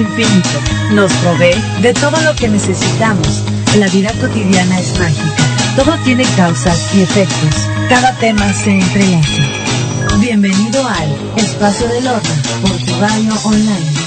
infinito. Nos provee de todo lo que necesitamos. La vida cotidiana es mágica. Todo tiene causas y efectos. Cada tema se entrelaza. Bienvenido al Espacio del Horno por tu radio online.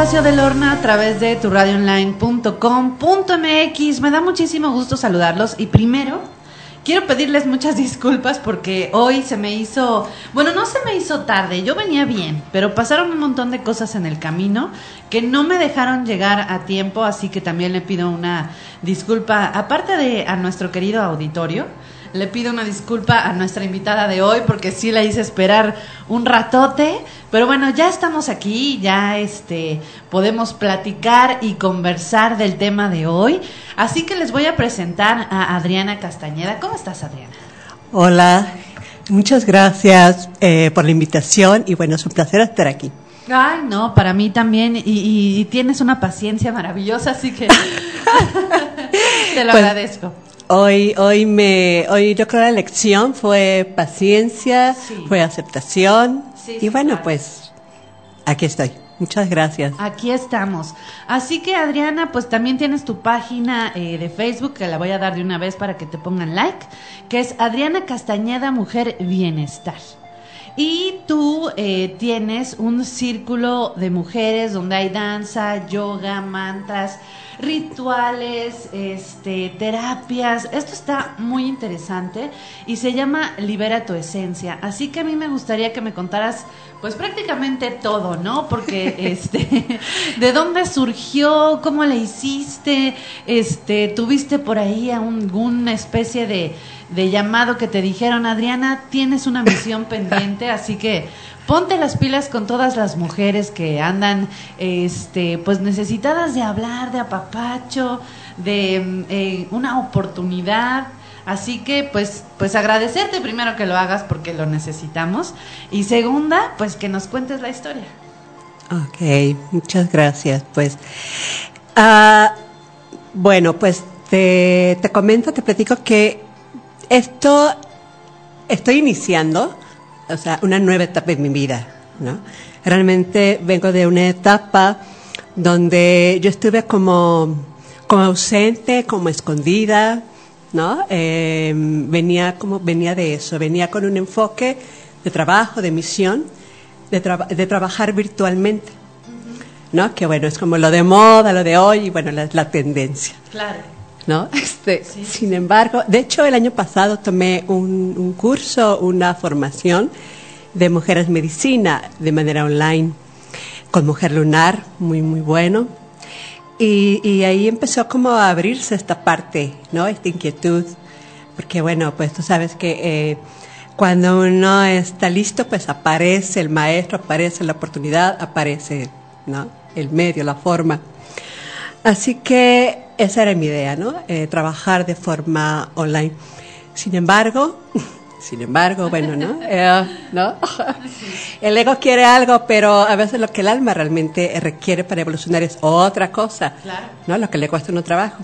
Espacio del Horna a través de turradioonline.com.mx. Me da muchísimo gusto saludarlos y primero quiero pedirles muchas disculpas porque hoy se me hizo, bueno, no se me hizo tarde, yo venía bien, pero pasaron un montón de cosas en el camino que no me dejaron llegar a tiempo, así que también le pido una disculpa, aparte de a nuestro querido auditorio le pido una disculpa a nuestra invitada de hoy porque sí la hice esperar un ratote, pero bueno, ya estamos aquí, ya este podemos platicar y conversar del tema de hoy, así que les voy a presentar a Adriana Castañeda. ¿Cómo estás, Adriana? Hola, muchas gracias eh, por la invitación y bueno, es un placer estar aquí. Ay, no, para mí también. Y, y, tienes una paciencia maravillosa, así que te lo pues, agradezco. Hoy, hoy me, hoy yo creo la lección fue paciencia, fue aceptación y bueno, pues aquí estoy. Muchas gracias. Aquí estamos. Así que Adriana, pues también tienes tu página eh, de Facebook, que la voy a dar de una vez para que te pongan like, que es Adriana Castañeda Mujer Bienestar. Y tú eh, tienes un círculo de mujeres donde hay danza, yoga, mantras, rituales, este, terapias. Esto está muy interesante y se llama Libera tu esencia. Así que a mí me gustaría que me contaras pues prácticamente todo, ¿no? Porque este de dónde surgió, cómo le hiciste, este, tuviste por ahí alguna especie de de llamado que te dijeron, Adriana, tienes una misión pendiente, así que ponte las pilas con todas las mujeres que andan este pues necesitadas de hablar de apapacho de eh, una oportunidad. Así que pues pues agradecerte primero que lo hagas porque lo necesitamos y segunda pues que nos cuentes la historia. Ok, muchas gracias pues. Ah, bueno pues te, te comento te platico que esto estoy iniciando o sea, una nueva etapa en mi vida, ¿no? Realmente vengo de una etapa donde yo estuve como, como ausente, como escondida, ¿no? Eh, venía como, venía de eso, venía con un enfoque de trabajo, de misión, de, trabajar virtualmente, ¿no? Que bueno, es como lo de moda, lo de hoy, y bueno, la, la tendencia. Claro. ¿No? Este, Sin embargo, de hecho el año pasado tomé un, curso, una formación de mujeres medicina de manera online con Mujer Lunar, muy, muy bueno. Y, ahí empezó como a abrirse esta parte, ¿no? Esta inquietud. Porque bueno, pues tú sabes que eh, cuando uno está listo, pues aparece el maestro, aparece la oportunidad, aparece, ¿no? El medio, la forma. Así que esa era mi idea, ¿no? Eh, trabajar de forma online. Sin embargo, sin embargo, bueno, ¿no? Eh, ¿no? El ego quiere algo, pero a veces lo que el alma realmente requiere para evolucionar es otra cosa, ¿no? Lo que le cuesta un trabajo.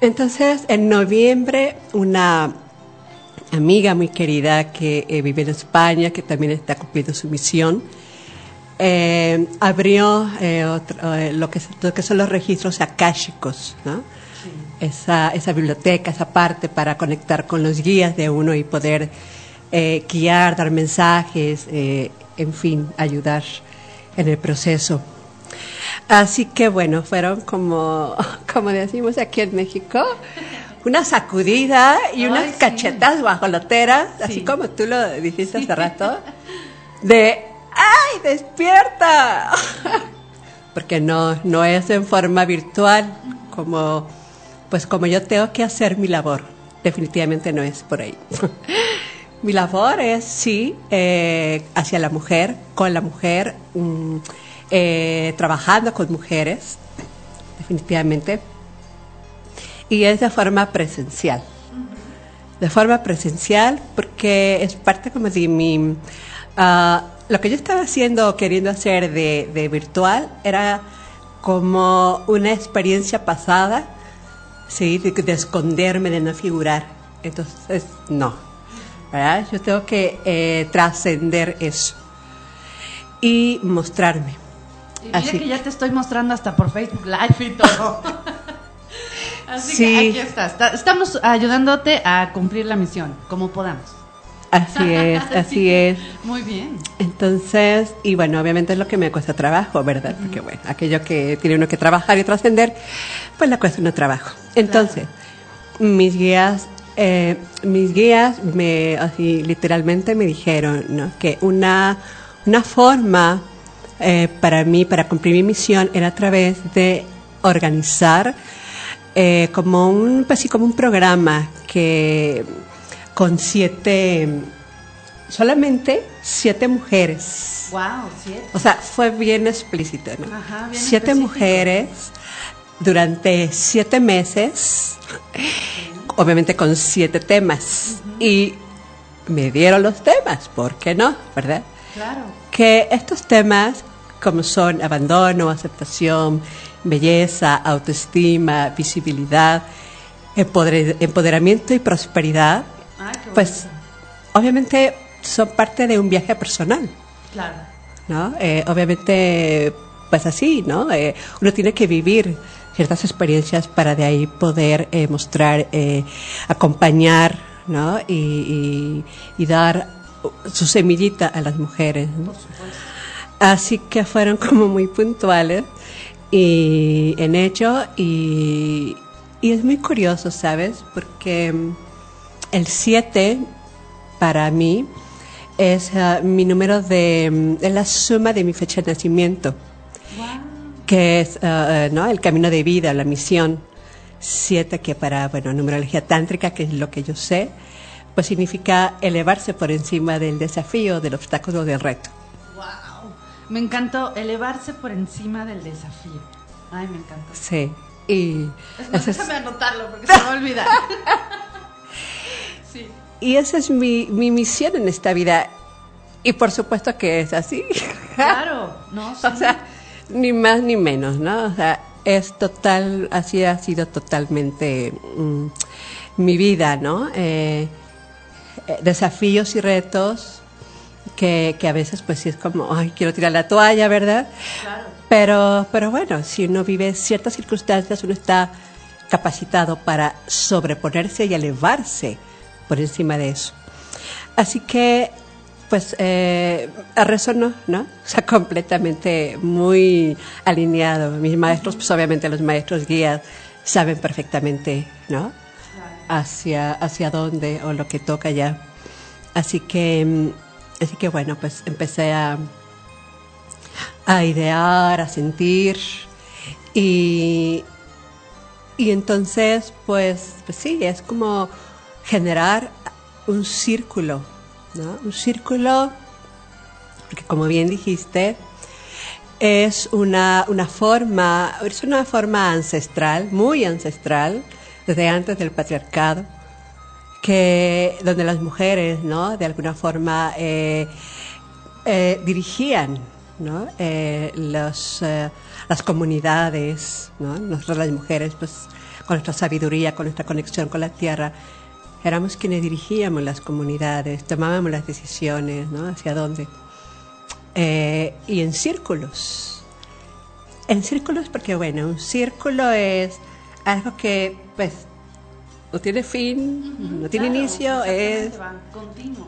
Entonces, en noviembre, una amiga muy querida que eh, vive en España, que también está cumpliendo su misión, eh, abrió eh, eh, lo, que, que, son los registros akáshicos, ¿no? esa, esa biblioteca, esa parte para conectar con los guías de uno y poder guiar, dar mensajes, en fin, ayudar en el proceso. Así que bueno, fueron como, como decimos aquí en México, una sacudida y unas cachetas guajoloteras, así como tú lo dijiste hace rato, de ¡ay, despierta! Porque no, no es en forma virtual como, pues como yo tengo que hacer mi labor. Definitivamente no es por ahí. mi labor es, sí, eh, hacia la mujer, con la mujer, mm, eh, trabajando con mujeres, definitivamente. Y es de forma presencial. De forma presencial porque es parte como de mi... Ah, lo que yo estaba haciendo, queriendo hacer de, de virtual, era como una experiencia pasada, ¿sí? de, de esconderme, de no figurar. Entonces, no. ¿verdad? Yo tengo que eh, trascender eso y mostrarme. Y mira Así. que ya te estoy mostrando hasta por Facebook Live y todo. Así Sí. que aquí está. Está- Estamos ayudándote a cumplir la misión, como podamos. Así es, así Sí. es. Muy bien. Entonces, y bueno, obviamente es lo que me cuesta trabajo, ¿verdad? Porque bueno, aquello que tiene uno que trabajar y trascender, pues le cuesta uno trabajo. Entonces, mis guías, eh, mis guías me, así literalmente me dijeron, ¿no? Que una, una forma eh, para mí, para cumplir mi misión, era a través de organizar eh, como un, pues sí, como un programa que con siete, solamente siete mujeres. Wow, siete. O sea, fue bien explícito, ¿no? Ajá, bien siete específico. mujeres durante siete meses, obviamente con siete temas. Y me dieron los temas, ¿por qué no? ¿Verdad? Claro. que estos temas, como son abandono, aceptación, belleza, autoestima, visibilidad, empoder- empoderamiento y prosperidad, Qué pues obviamente son parte de un viaje personal, Claro. ¿no? Eh, obviamente, pues así, ¿no? Eh, uno tiene que vivir ciertas experiencias para de ahí poder eh, mostrar, acompañar, ¿no? Y, y- y dar su semillita a las mujeres. ¿no? Por supuesto. Así que fueron como muy puntuales y en ello y, y es muy curioso, ¿sabes? Porque el 7 para mí es ah, mi número de mm, es la suma de mi fecha de nacimiento, Wow. que es ah, ¿no? el camino de vida, la misión. 7 que para, bueno, numerología tántrica, que es lo que yo sé, pues significa elevarse por encima del desafío, del obstáculo, del reto. Wow. Me encantó elevarse por encima del desafío. Ay, me encantó. Sí. Y más, ese es- déjame anotarlo porque se me va a olvidar. Y esa es mi, mi misión en esta vida. Y por supuesto que es así. Claro, no, sí. o sea, ni más ni menos, ¿no? O sea, es total, así ha sido totalmente mm, mi vida, ¿no? Eh, eh, desafíos y retos que, que a veces pues sí es como, ay, quiero tirar la toalla, ¿verdad? claro. Pero, pero bueno, si uno vive ciertas circunstancias, uno está capacitado para sobreponerse y elevarse por encima de eso. Así que, pues, eh, resonó, ¿no? O sea, completamente muy alineado. Mis maestros, pues obviamente los maestros guías saben perfectamente, ¿no? Hacia, hacia dónde o lo que toca ya. Así que, mm, así que bueno, pues empecé a, a idear, a sentir y, y entonces pues, pues sí, es como generar un círculo, ¿no? Un círculo, porque como bien dijiste, es una, una forma, es una forma ancestral, muy ancestral, desde antes del patriarcado, que donde las mujeres, ¿no? De alguna forma eh, eh, dirigían, ¿no? Eh, las comunidades, ¿no? Nosotras las mujeres, pues, con nuestra sabiduría, con nuestra conexión con la tierra, éramos quienes dirigíamos las comunidades, tomábamos las decisiones, ¿no? Hacia dónde. Eh, y en círculos. En círculos porque, bueno, un círculo es algo que, pues, no tiene fin, no tiene Claro, inicio, es... continuo.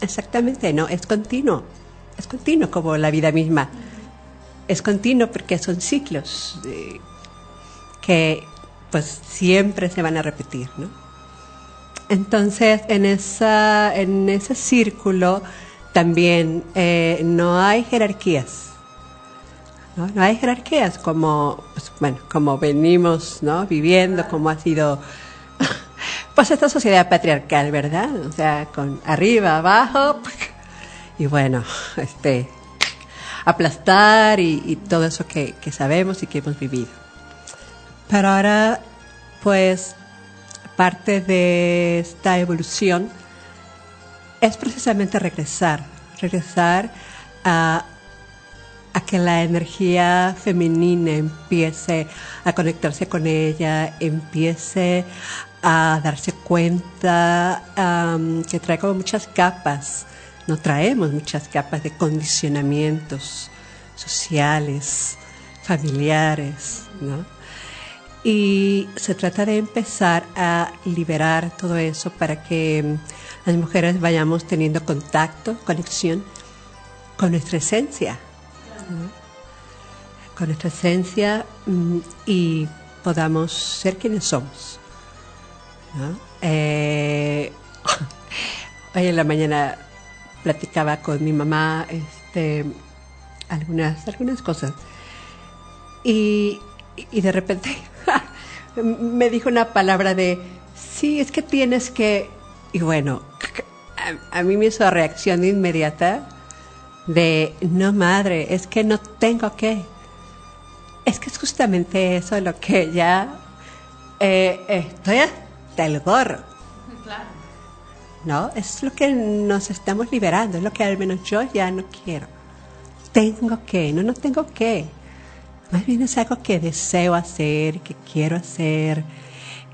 Exactamente, no, es continuo. Es continuo como la vida misma. Es continuo porque son ciclos eh, que pues siempre se van a repetir, ¿no? Entonces, en, esa, en ese círculo también eh, no hay jerarquías. ¿no? No hay jerarquías como, pues, bueno, como venimos ¿no? viviendo, como ha sido pues esta sociedad patriarcal, ¿verdad? O sea, con arriba, abajo, y bueno, este, aplastar y, todo eso que, que sabemos y que hemos vivido. Pero ahora, pues, parte de esta evolución es precisamente regresar, regresar a, que la energía femenina empiece a conectarse con ella, empiece a darse cuenta que trae como muchas capas, no traemos muchas capas de condicionamientos sociales, familiares, ¿no? Y se trata de empezar a liberar todo eso para que mm, las mujeres vayamos teniendo contacto, conexión con nuestra esencia. Con nuestra esencia mm, y podamos ser quienes somos. Eh, hoy en la mañana platicaba con mi mamá este, algunas, algunas cosas. Y, y de repente me dijo una palabra de, sí, es que tienes que... Y bueno, a, a mí me hizo reacción inmediata de, no madre, es que no tengo que. Es que es justamente eso lo que ya eh, estoy hasta el gorro. Claro. ¿no? Es lo que nos estamos liberando, es lo que al menos yo ya no quiero. Tengo que, no, no tengo que. Más bien es algo que deseo hacer, que quiero hacer,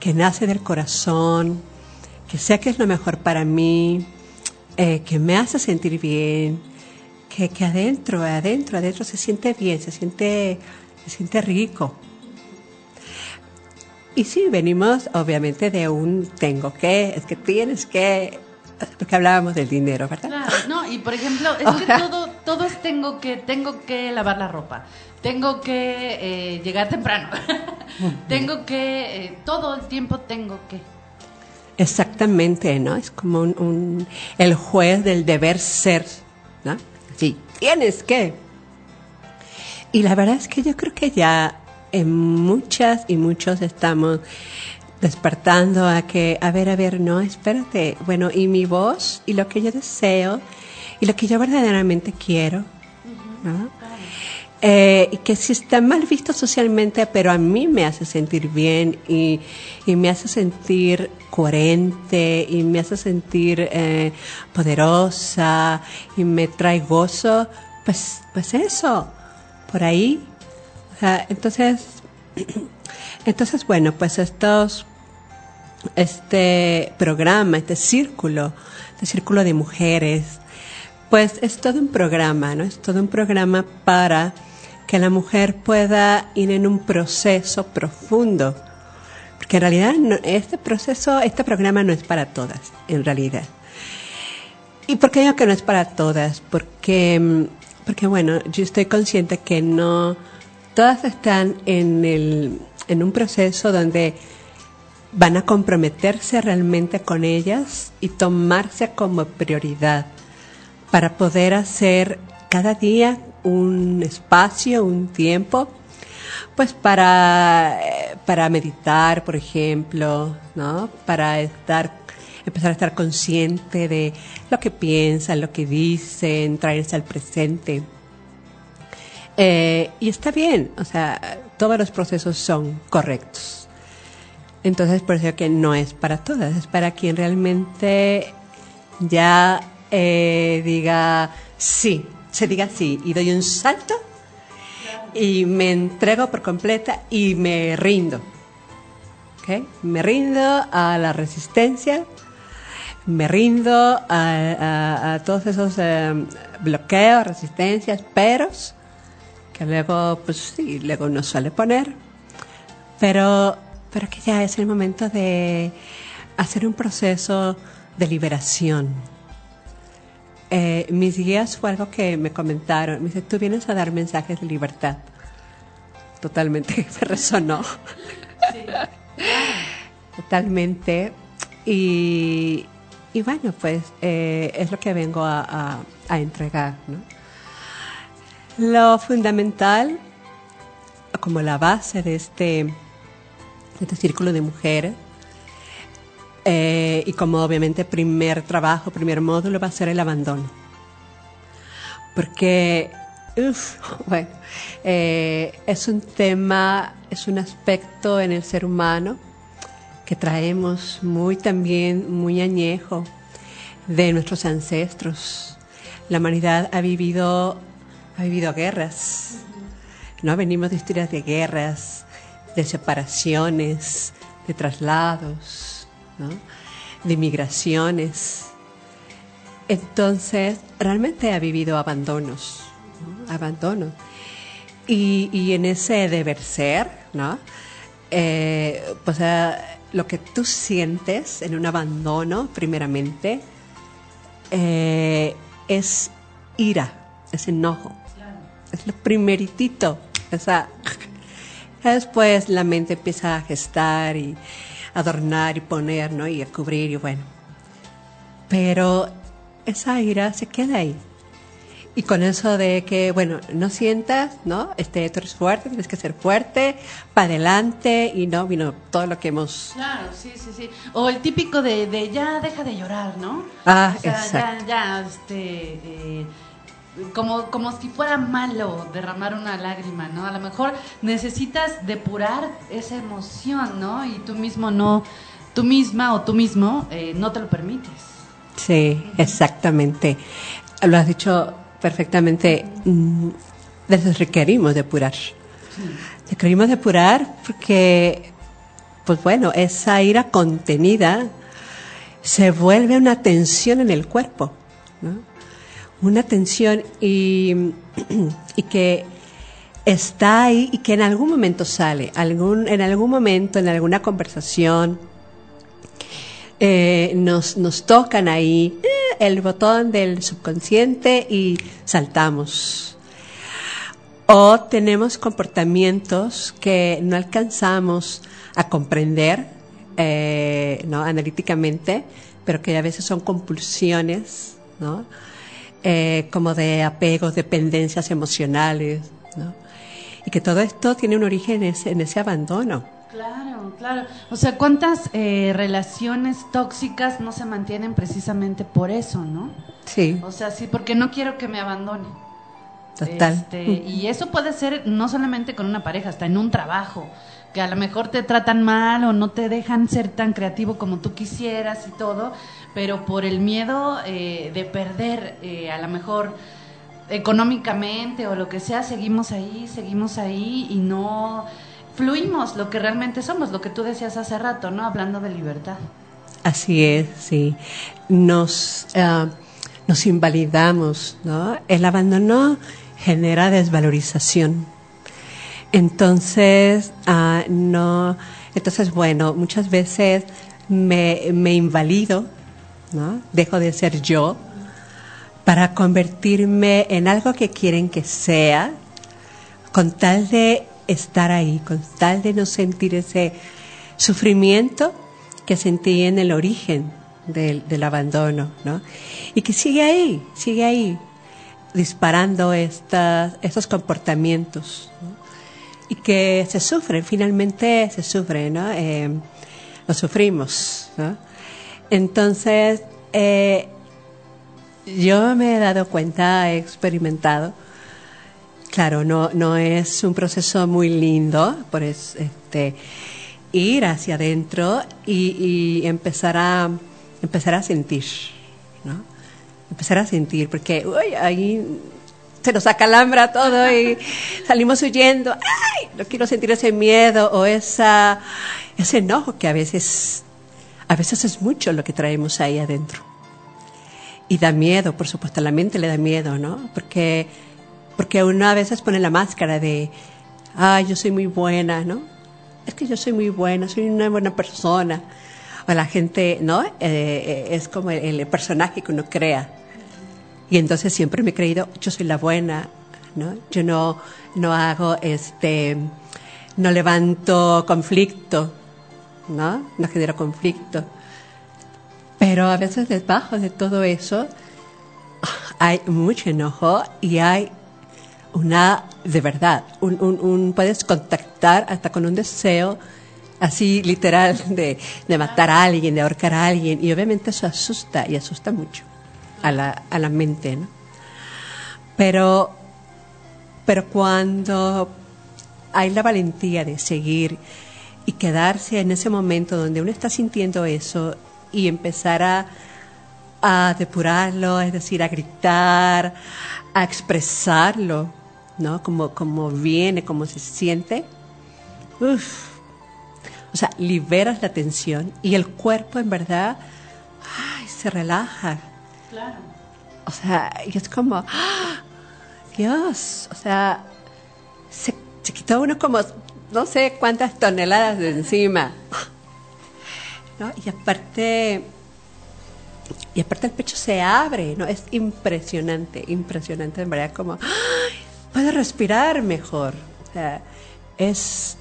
que nace del corazón, que sé que es lo mejor para mí, eh, que me hace sentir bien, que, que adentro, adentro, adentro se siente bien, se siente, se siente rico. Y sí, venimos obviamente de un tengo que, es que tienes que, porque hablábamos del dinero, ¿verdad? Claro, no, y por ejemplo, es que todo, todo es tengo que, tengo que lavar la ropa, tengo que eh, llegar temprano, tengo que, eh, todo el tiempo tengo que. Exactamente, ¿no? Es como un, un- el juez del deber ser, ¿no? Sí, tienes que. Y la verdad es que yo creo que ya en muchas y muchos estamos despertando a que, a ver, a ver, no, espérate, bueno, y mi voz, y lo que yo deseo, y lo que yo verdaderamente quiero, ¿no? Eh, que si está mal visto socialmente, pero a mí me hace sentir bien y, y me hace sentir coherente y me hace sentir eh, poderosa y me trae gozo, pues, pues eso, por ahí. O sea, entonces, entonces bueno, pues estos, este programa, este círculo, este círculo de mujeres, pues es todo un programa, ¿no? Es todo un programa para que la mujer pueda ir en un proceso profundo. Porque en realidad no- este proceso, este programa no es para todas, en realidad. ¿Y por qué digo que no es para todas? Porque, mm, porque bueno, yo estoy consciente que no todas están en, el, en un proceso donde van a comprometerse realmente con ellas y tomarse como prioridad para poder hacer cada día un espacio, un tiempo, pues para, eh, para meditar, por ejemplo, ¿no? Para estar, empezar a estar consciente de lo que piensan, lo que dicen, traerse al presente. Eh, y está bien, o sea, todos los procesos son correctos. Entonces, por eso que no es para todas, es para quien realmente ya eh, diga sí, se diga sí y doy un salto y me entrego por completa y me rindo. ¿ok? Me rindo a la resistencia, me rindo a, todos esos eh, bloqueos, resistencias, peros, que luego, pues sí, luego uno suele poner, pero, pero que ya es el momento de hacer un proceso de liberación. Eh, mis guías fue algo que me comentaron. Me dice, tú vienes a dar mensajes de libertad. Totalmente me resonó. Totalmente. Y, y bueno, pues eh, es lo que vengo a, a- a entregar. ¿no? Lo fundamental, como la base de este, de este círculo de mujeres, eh, y como obviamente primer trabajo, primer módulo va a ser el abandono. Porque, uf, bueno, eh, es un tema, es un aspecto en el ser humano que traemos muy también, muy añejo de nuestros ancestros. la humanidad ha vivido, ha vivido guerras, ¿no? Venimos de historias de guerras, de separaciones, de traslados, de migraciones. Entonces, realmente ha vivido abandonos, ¿no? abandonos. Y, y, en ese deber ser, ¿no? Eh, pues eh, lo que tú sientes en un abandono, primeramente, eh, es ira, es enojo. Es lo primeritito. O sea, después la mente empieza a gestar y adornar y poner, ¿no? Y cubrir y bueno. Pero esa ira se queda ahí. Y con eso de que, bueno, no sientas, ¿no? Este, tú eres fuerte, tienes que ser fuerte, para adelante y no, vino todo lo que hemos... Claro, sí, sí, sí. O el típico de, de ya deja de llorar, ¿no? Ah, o sea, exacto. ya, ya, este... eh, como, como si fuera malo derramar una lágrima, ¿no? A lo mejor necesitas depurar esa emoción, ¿no? Y tú mismo no, tú misma o tú mismo eh, no te lo permites. Sí, exactamente. Lo has dicho perfectamente. Mm, Les requerimos depurar. Requerimos depurar porque, pues bueno, esa ira contenida se vuelve una tensión en el cuerpo, ¿no? Una tensión y, que está ahí y que en algún momento sale, algún, en algún momento, en alguna conversación, eh, nos, nos tocan ahí eh, el botón del subconsciente y saltamos. O tenemos comportamientos que no alcanzamos a comprender eh, ¿no? analíticamente, pero que a veces son compulsiones, ¿no? Eh, como de apegos, dependencias emocionales, ¿no? y que todo esto tiene un origen en ese, en ese abandono. Claro, claro. O sea, ¿cuántas eh, relaciones tóxicas no se mantienen precisamente por eso, no? Sí, O sea, sí, porque no quiero que me abandone. total. Este, y eso puede ser no solamente con una pareja, hasta en un trabajo, que a lo mejor te tratan mal o no te dejan ser tan creativo como tú quisieras y todo, pero por el miedo eh, de perder, eh, a lo mejor económicamente o lo que sea, seguimos ahí, seguimos ahí y no fluimos lo que realmente somos, lo que tú decías hace rato, ¿no? Hablando de libertad. Así es, sí. Nos, ah, nos invalidamos, ¿no? El abandono genera desvalorización. Entonces, ah, no, entonces, bueno, muchas veces me, me invalido, ¿no? Dejo de ser yo para convertirme en algo que quieren que sea, con tal de estar ahí, con tal de no sentir ese sufrimiento que sentí en el origen del, del abandono, ¿no? Y que sigue ahí, sigue ahí, disparando estas, estos comportamientos. Y que se sufre, finalmente se sufre, ¿no? Eh, lo sufrimos. Entonces, eh, yo me he dado cuenta, he experimentado, claro, no, no es un proceso muy lindo, por es, este, ir hacia adentro y, y empezar a empezar a sentir, ¿no? Empezar a sentir, porque uy, ahí se nos acalambra todo y salimos huyendo. ¡Ay! No quiero sentir ese miedo o esa, ese enojo que a veces, a veces es mucho lo que traemos ahí adentro. Y da miedo, por supuesto, la mente le da miedo, ¿no? Porque, porque uno a veces pone la máscara de, ay, yo soy muy buena, ¿no? Es que yo soy muy buena, soy una buena persona. O la gente, ¿no? Eh, es como el, el personaje que uno crea. Y entonces siempre me he creído, yo soy la buena, ¿no? Yo no, no hago este, no levanto conflicto, ¿no? No genero conflicto. Pero a veces debajo de todo eso hay mucho enojo y hay una, de verdad, un, un, puedes contactar hasta con un deseo así literal de, de matar a alguien, de ahorcar a alguien. Y obviamente eso asusta y asusta mucho a la, a la mente, ¿no? Pero, pero cuando hay la valentía de seguir y quedarse en ese momento donde uno está sintiendo eso y empezar a, a depurarlo, es decir, a gritar, a expresarlo, ¿no? Como, como viene, como se siente. Uf. O sea, liberas la tensión y el cuerpo en verdad ay, se relaja. Claro. O sea, y es como, ¡ah! Dios, o sea, se, se quitó uno como no sé cuántas toneladas de encima. ¿No? Y aparte, y aparte el pecho se abre, ¿no? Es impresionante, impresionante, en verdad, como, ¡ay! respirar mejor. O sea, es,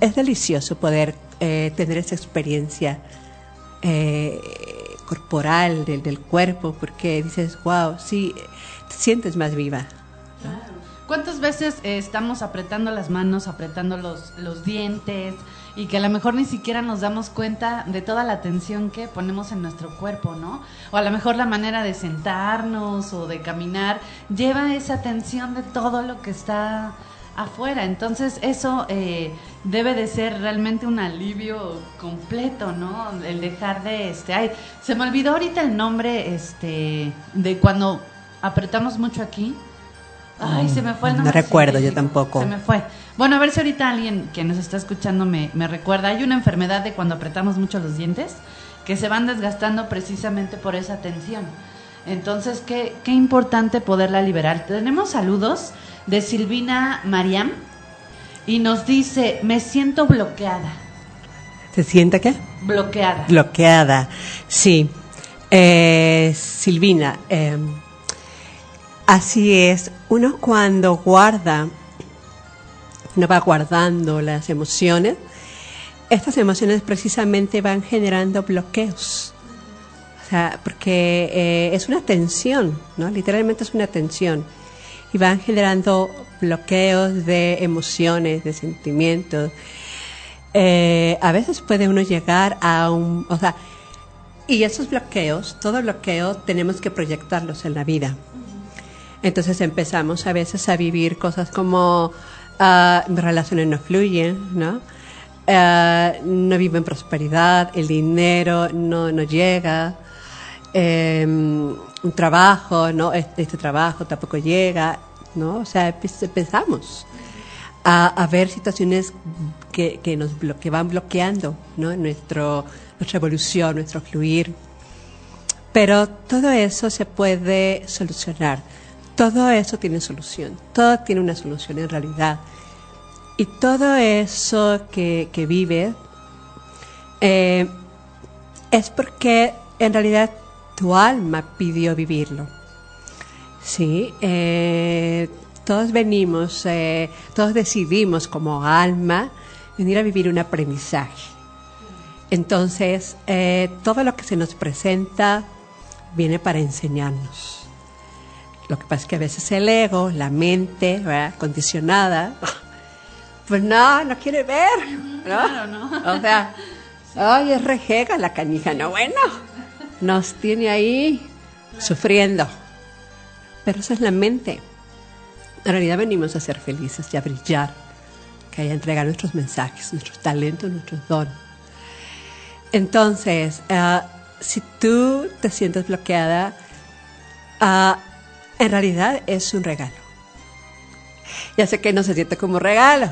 es delicioso poder eh, tener esa experiencia eh, corporal del, del, cuerpo, porque dices, wow, sí, te sientes más viva. ¿Cuántas veces eh, estamos apretando las manos, apretando los, dientes y que a lo mejor ni siquiera nos damos cuenta de toda la tensión que ponemos en nuestro cuerpo, ¿no? O a lo mejor la manera de sentarnos o de caminar lleva esa tensión de todo lo que está afuera. Entonces eso eh, debe de ser realmente un alivio completo, ¿no? El dejar de, este, ay, se me olvidó ahorita el nombre, este, de cuando apretamos mucho aquí. Ay, se me fue el No nombre. recuerdo, yo tampoco. Se me fue. Bueno, a ver si ahorita alguien que nos está escuchando me, me recuerda. Hay una enfermedad de cuando apretamos mucho los dientes que se van desgastando precisamente por esa tensión. Entonces, qué, qué importante poderla liberar. Tenemos saludos de Silvina Mariam y nos dice, me siento bloqueada. ¿Se siente qué? Bloqueada. Bloqueada, sí. Eh, Silvina, eh, así es. Uno cuando guarda, uno va guardando las emociones, estas emociones precisamente van generando bloqueos. O sea, porque eh, es una tensión, ¿no? Literalmente es una tensión. Y van generando bloqueos de emociones, de sentimientos. Eh, a veces puede uno llegar a un, o sea, y esos bloqueos, todo bloqueo, tenemos que proyectarlos en la vida. Entonces empezamos a veces a vivir cosas como ah, mis relaciones no fluyen, ¿no? Ah, no vivo en prosperidad, el dinero no, no llega, eh, un trabajo, ¿no? Este, trabajo tampoco llega, ¿no? O sea, empe- empezamos a, ver situaciones que, nos que van bloqueando, ¿no? Nuestra evolución, nuestro fluir. Pero todo eso se puede solucionar. Todo eso tiene solución. Todo tiene una solución en realidad. Y todo eso que, que vive eh, es porque en realidad tu alma pidió vivirlo. Sí, eh, todos venimos, eh, todos decidimos como alma venir a vivir un aprendizaje. Entonces, todo lo que se nos presenta viene para enseñarnos. Lo que pasa es que a veces el ego, la mente, ¿verdad? condicionada, pues no, no quiere ver, ¿no? Claro, ¿no? O sea, ay, es rejega la canija, no, bueno, nos tiene ahí sufriendo. Pero esa es la mente. En realidad venimos a ser felices y a brillar, que a entregar nuestros mensajes, nuestros talentos, nuestros dones. Entonces, ah, si tú te sientes bloqueada, ah, en realidad es un regalo. Ya sé que no se siente como regalo.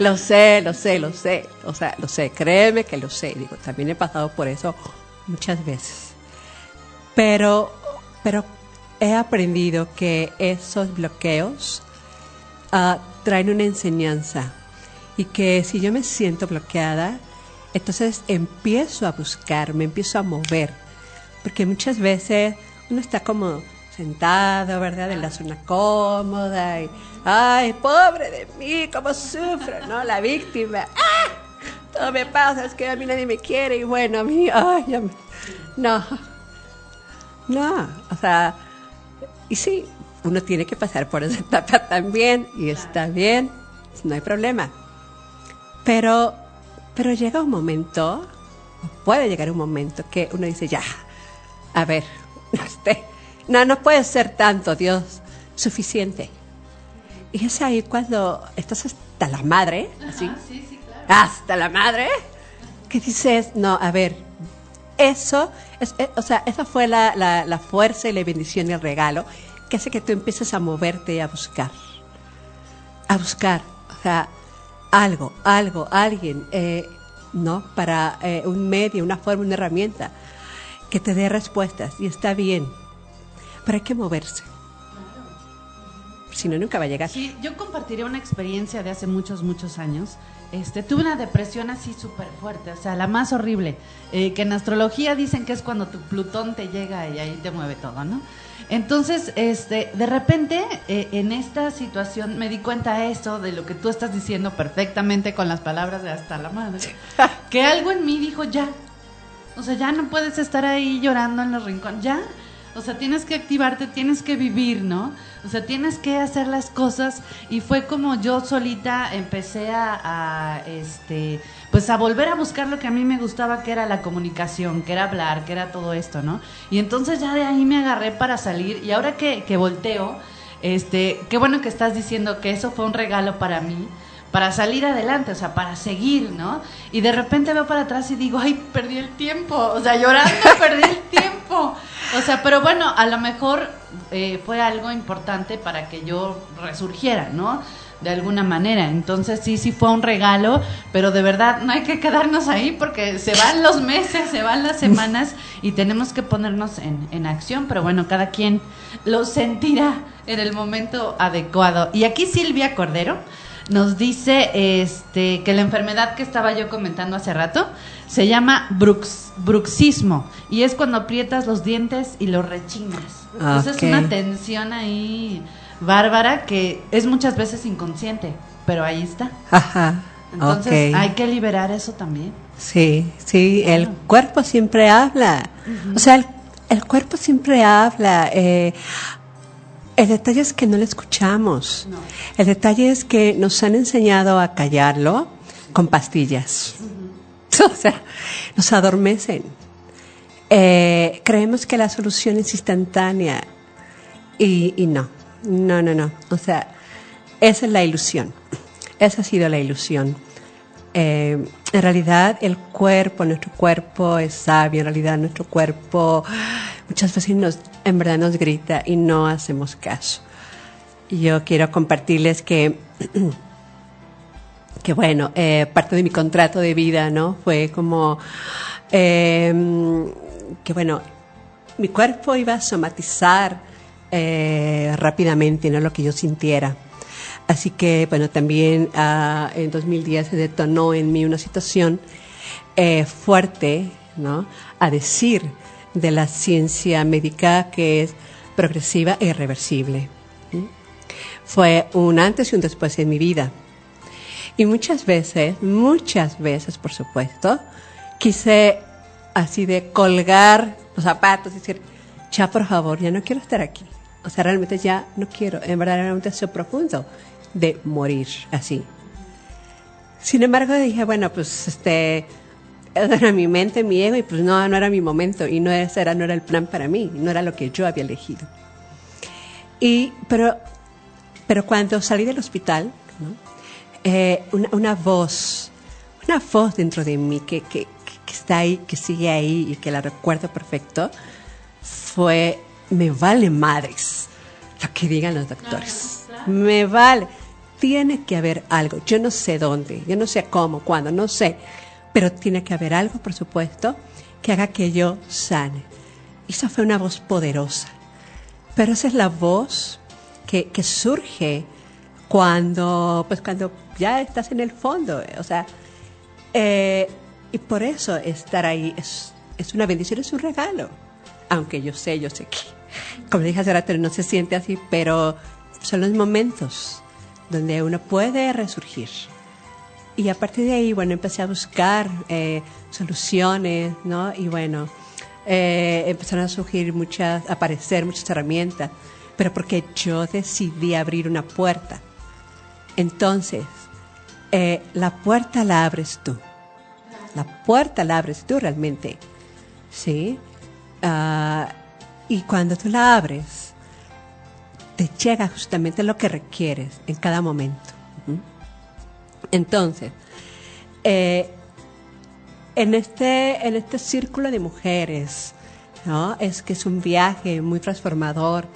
Lo sé, lo sé, lo sé. O sea, lo sé, créeme que lo sé. Digo, también he pasado por eso muchas veces. Pero, pero he aprendido que esos bloqueos ah, traen una enseñanza. Y que si yo me siento bloqueada, entonces empiezo a buscar, me empiezo a mover. Porque muchas veces uno está como sentado, ¿verdad? En la zona cómoda y, ay, pobre de mí, cómo sufro, ¿no? La víctima, ¡ah! Todo me pasa, es que a mí nadie me quiere y bueno, a mí, ay, ya me... No, no, o sea, y sí, uno tiene que pasar por esa etapa también y está bien, no hay problema. Pero, pero llega un momento, o puede llegar un momento que uno dice, ya, a ver, este, no, no puede ser tanto, Dios, suficiente. Y es ahí cuando estás hasta la madre, así, sí, sí, claro. hasta la madre, que dices, no, a ver, eso, es, eh, o sea, esa fue la, la, la fuerza y la bendición y el regalo que hace que tú empieces a moverte y a buscar. A buscar, o sea, algo, algo, alguien, eh, ¿no? Para eh, un medio, una forma, una herramienta que te dé respuestas y está bien. Pero hay que moverse. Si no, nunca va a llegar. Sí, yo compartiré una experiencia de hace muchos, muchos años. Este, tuve una depresión así súper fuerte, o sea, la más horrible, eh, que en astrología dicen que es cuando tu Plutón te llega y ahí te mueve todo, ¿no? Entonces, este, de repente, eh, en esta situación me di cuenta de esto, de lo que tú estás diciendo perfectamente con las palabras de hasta la madre, que algo en mí dijo ya, o sea, ya no puedes estar ahí llorando en los rincones, ya, o sea, tienes que activarte, tienes que vivir, ¿no? O sea, tienes que hacer las cosas y fue como yo solita empecé a, a, este, pues a volver a buscar lo que a mí me gustaba, que era la comunicación, que era hablar, que era todo esto, ¿no? Y entonces ya de ahí me agarré para salir y ahora que, que volteo, este, qué bueno que estás diciendo que eso fue un regalo para mí, para salir adelante, o sea, para seguir, ¿no? Y de repente veo para atrás y digo, ay, perdí el tiempo, o sea, llorando perdí el tiempo. O sea, pero bueno, a lo mejor eh, fue algo importante para que yo resurgiera, ¿no? De alguna manera. Entonces sí, sí fue un regalo, pero de verdad no hay que quedarnos ahí porque se van los meses, se van las semanas y tenemos que ponernos en, en acción, pero bueno, cada quien lo sentirá en el momento adecuado. Y aquí Silvia Cordero nos dice este que la enfermedad que estaba yo comentando hace rato se llama brux, bruxismo y es cuando aprietas los dientes y los rechinas. Entonces Ok. es una tensión ahí bárbara que es muchas veces inconsciente, pero ahí está. Ajá. Entonces hay que liberar eso también. Sí, sí, el cuerpo siempre habla. O sea, el, el cuerpo siempre habla. eh, el detalle es que no lo escuchamos. No. El detalle es que nos han enseñado a callarlo con pastillas. O sea, nos adormecen. Eh, creemos que la solución es instantánea y, no, no, no, no. O sea, esa es la ilusión. Esa ha sido la ilusión. Eh, en realidad el cuerpo, nuestro cuerpo es sabio, en realidad nuestro cuerpo muchas veces nos, en verdad nos grita y no hacemos caso. Y Yo quiero compartirles que, que bueno, eh, parte de mi contrato de vida, ¿no? Fue como, eh, que bueno, mi cuerpo iba a somatizar eh, rápidamente, ¿no? Lo que yo sintiera. Así que, bueno, también ah, en 2010 se detonó en mí una situación eh, fuerte, ¿no? A decir de la ciencia médica que es progresiva e irreversible. Fue un antes y un después en mi vida. Y muchas veces, muchas veces, por supuesto, quise así de colgar los zapatos y decir, ya por favor, ya no quiero estar aquí. O sea, realmente ya no quiero. En verdad era un deseo profundo de morir así. Sin embargo, dije, bueno, pues este, era mi mente, mi ego, y pues no, no era mi momento, y no, ese era, no era el plan para mí, no era lo que yo había elegido. Y, pero, pero cuando salí del hospital, ¿no? Eh, una, una voz, una voz dentro de mí que, que, que está ahí, que sigue ahí y que la recuerdo perfecto, fue, me vale madres lo que digan los doctores. Me vale. Tiene que haber algo. Yo no sé dónde, yo no sé cómo, cuándo, no sé. Pero tiene que haber algo, por supuesto, que haga que yo sane. Y esa fue una voz poderosa. Pero esa es la voz que, que surge cuando, pues cuando ya estás en el fondo. O sea, eh, y por eso estar ahí es, es una bendición, es un regalo. Aunque yo sé, yo sé que, como dije hace rato, no se siente así, pero son los momentos donde uno puede resurgir. Y a partir de ahí, bueno, empecé a buscar eh, soluciones, ¿no? Y bueno, eh, empezaron a surgir muchas, a aparecer muchas herramientas, pero porque yo decidí abrir una puerta. Entonces, eh, la puerta la abres tú. La puerta la abres tú realmente. ¿Sí? Ah, y cuando tú la abres, te llega justamente lo que requieres en cada momento. Entonces, eh, en este, en este círculo de mujeres, ¿no? Es que es un viaje muy transformador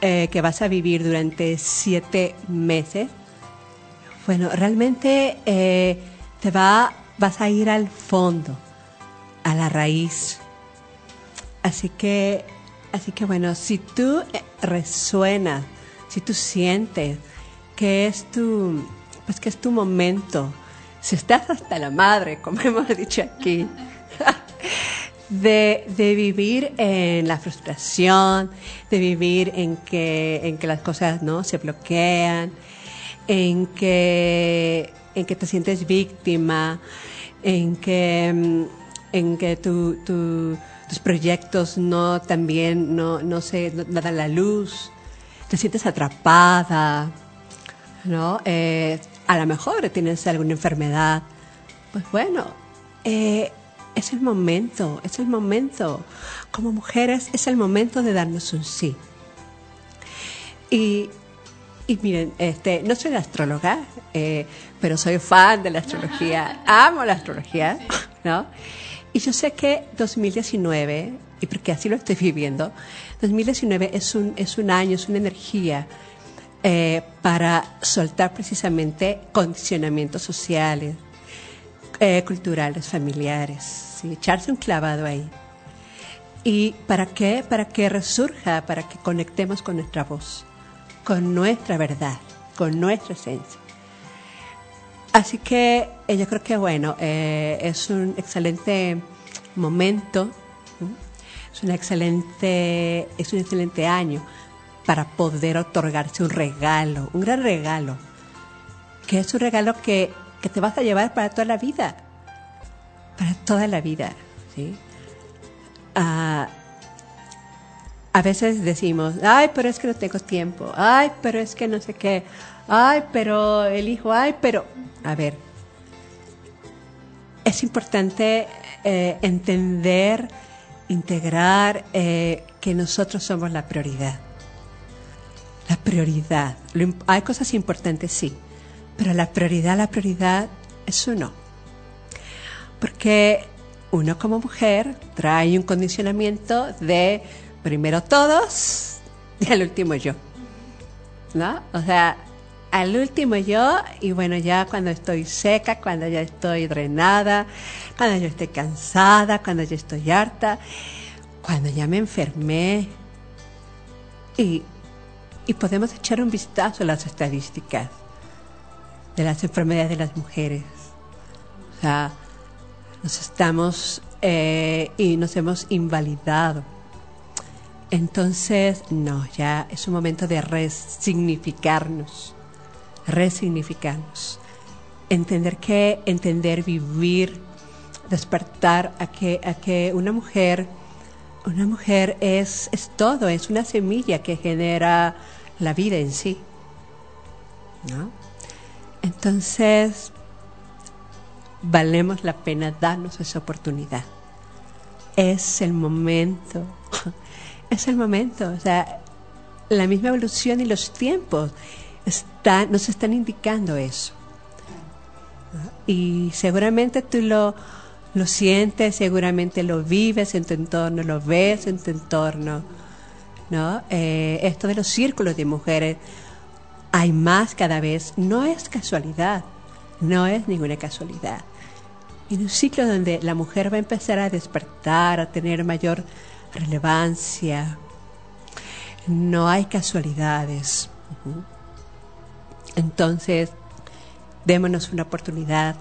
eh, que vas a vivir durante siete meses. Bueno, realmente eh, te va, vas a ir al fondo, a la raíz. Así que, así que bueno, si tú resuenas, si tú sientes que es tu, pues que es tu momento, si estás hasta la madre, como hemos dicho aquí, de, de, vivir en la frustración, de vivir en que, en que las cosas no se bloquean, en que, en que te sientes víctima, en que, mm, en que tu, tu, tus proyectos no también no, no se dan la luz, te sientes atrapada, ¿no? Eh, a lo mejor tienes alguna enfermedad. Pues bueno, eh, es el momento, es el momento. Como mujeres es el momento de darnos un sí. Y, y miren, este, no soy astróloga, eh, pero soy fan de la astrología, amo la astrología, ¿no? Y yo sé que 2019, y porque así lo estoy viviendo, 2019 es un, es un año, es una energía eh, para soltar precisamente condicionamientos sociales, eh, culturales, familiares, echarse un clavado ahí. ¿Y para qué? Para que resurja, para que conectemos con nuestra voz, con nuestra verdad, con nuestra esencia. Así que eh, yo creo que bueno, es un excelente momento, es un excelente, es un excelente año para poder otorgarse un regalo, un gran regalo, que es un regalo que, que te vas a llevar para toda la vida, para toda la vida, ¿sí? Ah, a veces decimos, ay, pero es que no tengo tiempo, ay, pero es que no sé qué, ay, pero el hijo, ay, pero, a ver, es importante eh, entender, integrar eh, que nosotros somos la prioridad. La prioridad. hay cosas importantes, sí, pero la prioridad, la prioridad es uno. Porque uno como mujer trae un condicionamiento de primero todos y al último yo. ¿No? O sea, al último yo y bueno, ya cuando estoy seca, cuando ya estoy drenada, cuando yo estoy cansada, cuando ya estoy harta, cuando ya me enfermé. Y, y podemos echar un vistazo a las estadísticas de las enfermedades de las mujeres. O sea, nos estamos eh, y nos hemos invalidado. Entonces, no, ya es un momento de resignificarnos, resignificarnos, entender que, entender vivir, despertar a que, a que una mujer, una mujer es, es todo, es una semilla que genera la vida en sí. ¿no? Entonces, valemos la pena darnos esa oportunidad. Es el momento, es el momento, o sea, la misma evolución y los tiempos nos están indicando eso. Y seguramente tú lo, lo sientes, seguramente lo vives en tu entorno, lo ves en tu entorno. ¿No? Eh, esto de los círculos de mujeres, hay más cada vez, no es casualidad, no es ninguna casualidad. En un ciclo donde la mujer va a empezar a despertar, a tener mayor relevancia, no hay casualidades. Entonces, démonos una oportunidad,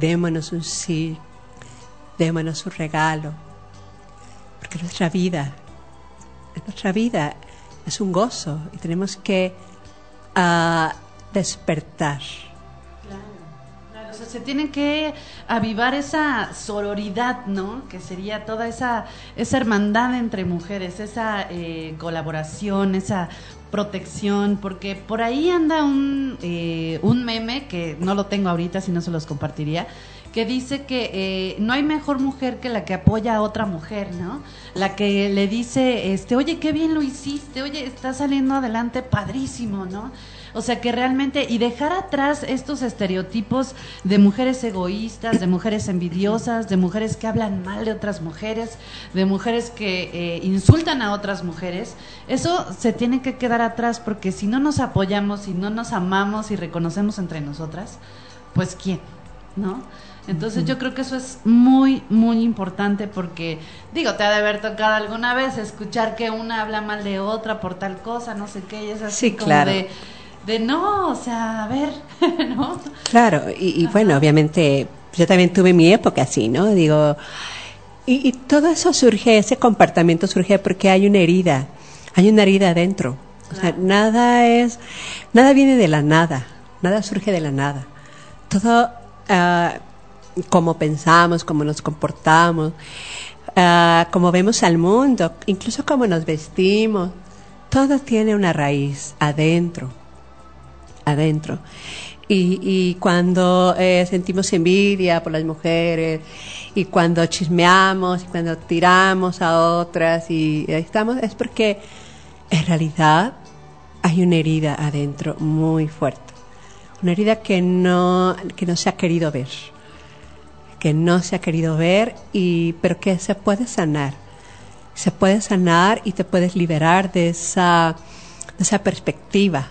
démonos un sí, démonos un regalo, porque nuestra vida, nuestra vida es un gozo y tenemos que uh, despertar. Claro, se tiene que avivar esa sororidad, ¿no? Que sería toda esa, esa hermandad entre mujeres, esa eh, colaboración, esa protección, porque por ahí anda un, eh, un meme que no lo tengo ahorita, si no se los compartiría, que dice que eh, no hay mejor mujer que la que apoya a otra mujer, ¿no? La que le dice, este, oye, qué bien lo hiciste, oye, está saliendo adelante padrísimo, ¿no? O sea, que realmente, y dejar atrás estos estereotipos de mujeres egoístas, de mujeres envidiosas, de mujeres que hablan mal de otras mujeres, de mujeres que eh, insultan a otras mujeres, eso se tiene que quedar atrás porque si no nos apoyamos, si no nos amamos y reconocemos entre nosotras, pues ¿quién? ¿No? Entonces yo creo que eso es muy, muy importante porque, digo, te ha de haber tocado alguna vez escuchar que una habla mal de otra por tal cosa, no sé qué, y es así Sí, como claro. de, de no, o sea, a ver, ¿no? Claro, y, y bueno, obviamente yo también tuve mi época así, ¿no? Digo, y, y todo eso surge, ese comportamiento surge porque hay una herida, hay una herida adentro. O sea, nada es, nada viene de la nada, nada surge de la nada. Todo, ah, como pensamos, como nos comportamos, ah, como vemos al mundo, incluso como nos vestimos, todo tiene una raíz adentro adentro. Y, y cuando eh, sentimos envidia por las mujeres, y cuando chismeamos, y cuando tiramos a otras, y ahí estamos, es porque en realidad hay una herida adentro muy fuerte. Una herida que no, que no se ha querido ver. Que no se ha querido ver, y, pero que se puede sanar. Se puede sanar y te puedes liberar de esa, de esa perspectiva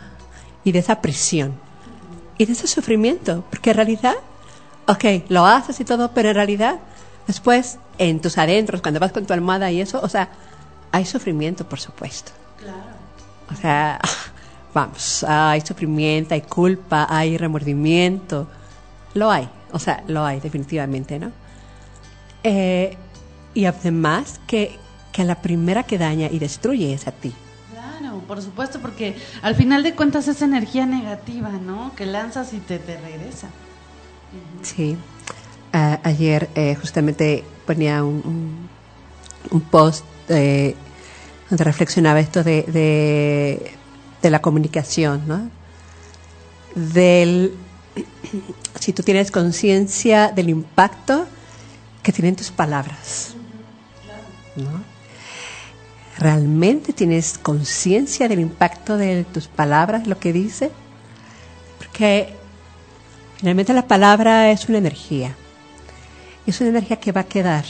y de esa presión y de ese sufrimiento, porque en realidad, ok, lo haces y todo, pero en realidad, después, en tus adentros, cuando vas con tu almohada y eso, o sea, hay sufrimiento, por supuesto. O sea, vamos, hay sufrimiento, hay culpa, hay remordimiento, lo hay, o sea, lo hay definitivamente, ¿no? Eh, y además que, que la primera que daña y destruye es a ti. Claro, por supuesto, porque al final de cuentas es energía negativa, ¿no? Que lanzas y te, te regresa. Sí. Ayer eh, justamente ponía un, un, un post eh, donde reflexionaba esto de, de, de la comunicación, ¿no? Del, si tú tienes conciencia del impacto que tienen tus palabras, ¿no? ¿Realmente tienes conciencia del impacto de tus palabras, lo que dice? Porque Finalmente la palabra es una energía. Es una energía que va a quedar.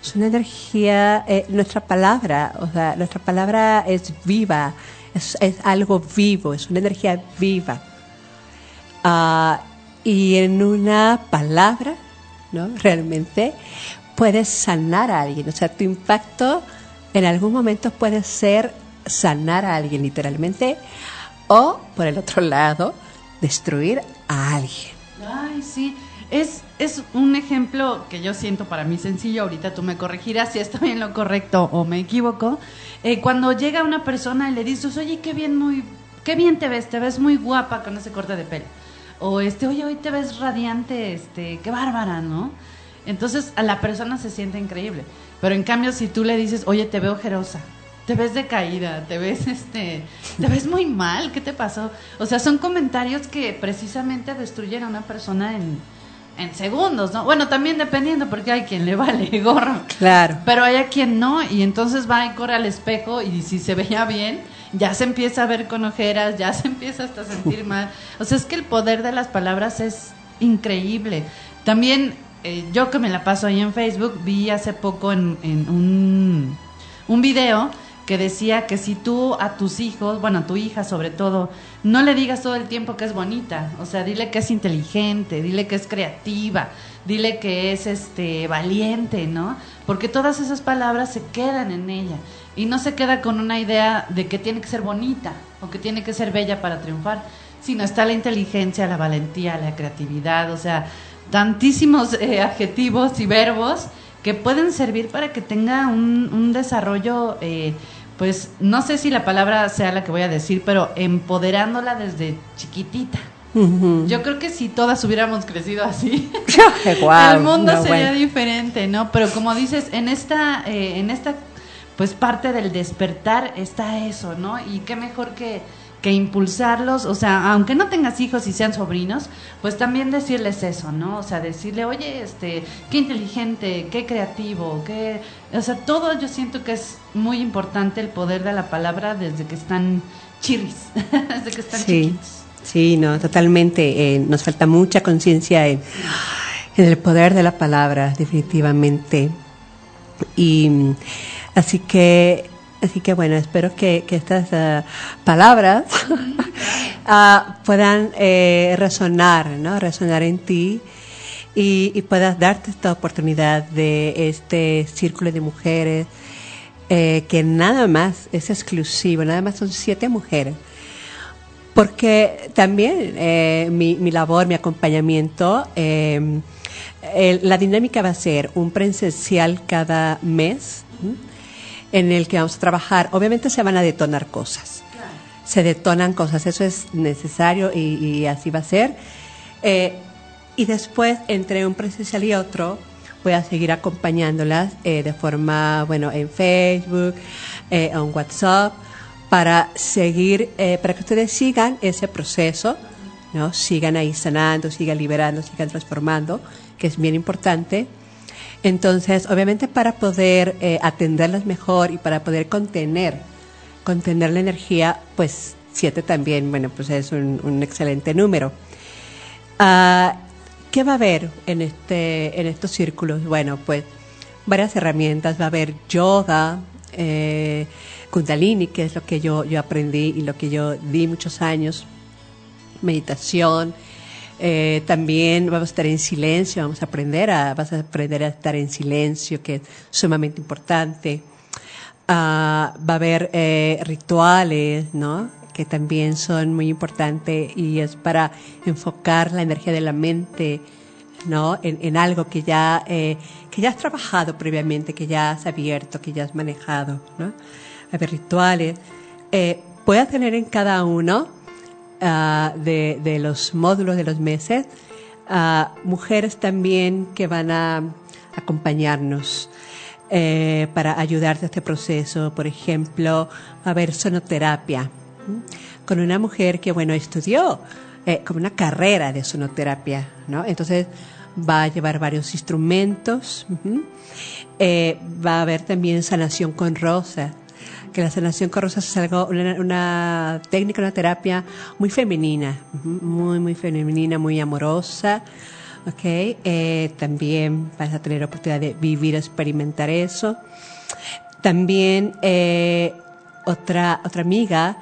Es una energía, eh, nuestra palabra, o sea, nuestra palabra es viva, es algo vivo, es una energía viva. Ah, y en una palabra, ¿no? Realmente puedes sanar a alguien. O sea, tu impacto en algún momento puede ser sanar a alguien literalmente o, por el otro lado, destruir a alguien. Ay, sí. Es, es un ejemplo que yo siento para mí sencillo. Ahorita tú me corregirás si estoy en lo correcto o me equivoco. Eh, cuando llega una persona y le dices, oye, qué bien, muy, qué bien te ves, te ves muy guapa con ese corte de pelo. O este, oye, hoy te ves radiante, este, qué bárbara, ¿no? Entonces a la persona se siente increíble. Pero en cambio, si tú le dices, oye, te veo ojerosa, te ves decaída, te ves este, te ves muy mal, ¿qué te pasó? O sea, son comentarios que precisamente destruyen a una persona en, en segundos, ¿no? Bueno, también dependiendo, porque hay quien le vale gorro. Claro. Pero hay a quien no, y entonces va y corre al espejo y si se veía bien, ya se empieza a ver con ojeras, ya se empieza hasta a sentir mal. O sea, es que el poder de las palabras es increíble. También eh, yo que me la paso ahí en Facebook, vi hace poco en, en un, un video que decía que si tú a tus hijos, bueno, a tu hija sobre todo, no le digas todo el tiempo que es bonita, o sea, dile que es inteligente, dile que es creativa, dile que es este valiente, ¿no? Porque todas esas palabras se quedan en ella y no se queda con una idea de que tiene que ser bonita o que tiene que ser bella para triunfar, sino está la inteligencia, la valentía, la creatividad, o sea, tantísimos eh, adjetivos y verbos que pueden servir para que tenga un, un desarrollo, eh, pues no sé si la palabra sea la que voy a decir, pero empoderándola desde chiquitita. Yo creo que si todas hubiéramos crecido así, el mundo no, sería bueno. diferente, ¿no? Pero como dices, en esta, eh, en esta, pues parte del despertar está eso, ¿no? Y qué mejor que, que impulsarlos, o sea, aunque no tengas hijos y sean sobrinos, pues también decirles eso, ¿no? O sea, decirle, oye, este, qué inteligente, qué creativo, qué, o sea, todo yo siento que es muy importante el poder de la palabra desde que están chirris, desde que están sí, chiquitos. Sí, no, totalmente. Eh, nos falta mucha conciencia en, en el poder de la palabra, definitivamente. Y así que Así que bueno, espero que, estas uh, palabras uh, puedan eh, resonar, ¿no? Resonar en ti y, y, puedas darte esta oportunidad de este círculo de mujeres eh, que nada más es exclusivo, nada más son siete mujeres. Porque también eh, mi, mi, labor, mi acompañamiento, eh, la dinámica va a ser un presencial cada mes. ¿sí? En el que vamos a trabajar, obviamente se van a detonar cosas. Claro. Se detonan cosas, eso es necesario y, y así va a ser. Eh, y después, entre un presencial y otro, voy a seguir acompañándolas eh, de forma, bueno, en Facebook, eh, en WhatsApp, para seguir, eh, para que ustedes sigan ese proceso, ¿no? Sigan ahí sanando, sigan liberando, sigan transformando, que es bien importante. Entonces, obviamente para poder eh, atenderlas mejor y para poder contener, contener la energía, pues siete también, bueno, pues es un, excelente número. Uh, ¿Qué va a haber en, este, en estos círculos? Bueno, pues varias herramientas. Va a haber yoga, eh, kundalini, que es lo que yo, yo aprendí y lo que yo di muchos años, meditación, eh, también vamos a estar en silencio, vamos a aprender a, vas a aprender a estar en silencio, que es sumamente importante. Uh, va a haber eh, rituales, ¿no? Que también son muy importantes y es para enfocar la energía de la mente, ¿no? En, en algo que ya, eh, que ya has trabajado previamente, que ya has abierto, que ya has manejado, ¿no? A haber rituales. Eh, puede tener en cada uno uh, de, los módulos de los meses, uh, mujeres también que van a acompañarnos eh, para ayudarte a este proceso. Por ejemplo, a haber sonoterapia con una mujer que, bueno, estudió eh, como una carrera de sonoterapia, ¿no? Entonces va a llevar varios instrumentos. Eh, va a haber también sanación con rosa que la sanación con rosas es algo, una, una técnica, una terapia muy femenina, muy, muy femenina, muy amorosa. Ok, eh, también vas a tener oportunidad de vivir, experimentar eso. También eh, otra, otra amiga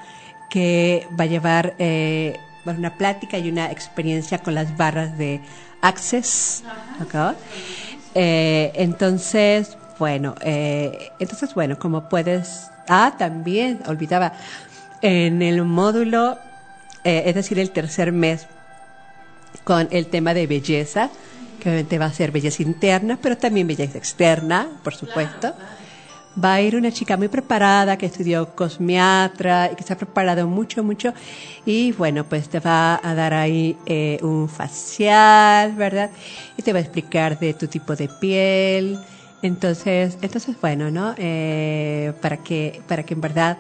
que va a llevar eh, una plática y una experiencia con las barras de Access. Okay. Eh, entonces, bueno, eh, entonces, bueno, como puedes Ah, también, olvidaba, en el módulo, eh, es decir, el tercer mes, con el tema de belleza, que obviamente va a ser belleza interna, pero también belleza externa, por supuesto. Claro, claro. Va a ir una chica muy preparada que estudió cosmiatra y que se ha preparado mucho, mucho. Y bueno, pues te va a dar ahí eh, un facial, ¿verdad? Y te va a explicar de tu tipo de piel, entonces, entonces bueno, ¿no? Eh, para que, para que en verdad